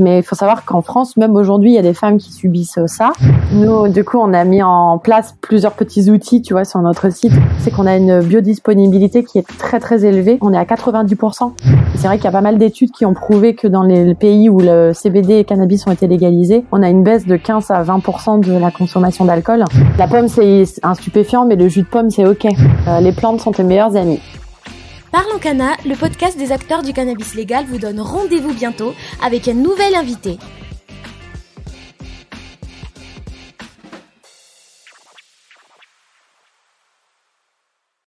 Mais il faut savoir qu'en France, même aujourd'hui, il y a des femmes qui subissent ça. Nous, du coup, on a mis en place plusieurs petits outils, tu vois, sur notre site. C'est qu'on a une biodisponibilité qui est très très élevée. On est à 90%. C'est vrai qu'il y a pas mal d'études qui ont prouvé que dans les pays où le CBD et cannabis ont été légalisés, on a une baisse de 15 à 20% de la consommation d'alcool. La pomme, c'est un stupéfiant, mais le jus de pomme, c'est ok. Euh, les plantes sont tes meilleures amies. Parlons Cana, le podcast des acteurs du cannabis légal vous donne rendez-vous bientôt avec un nouvel invité.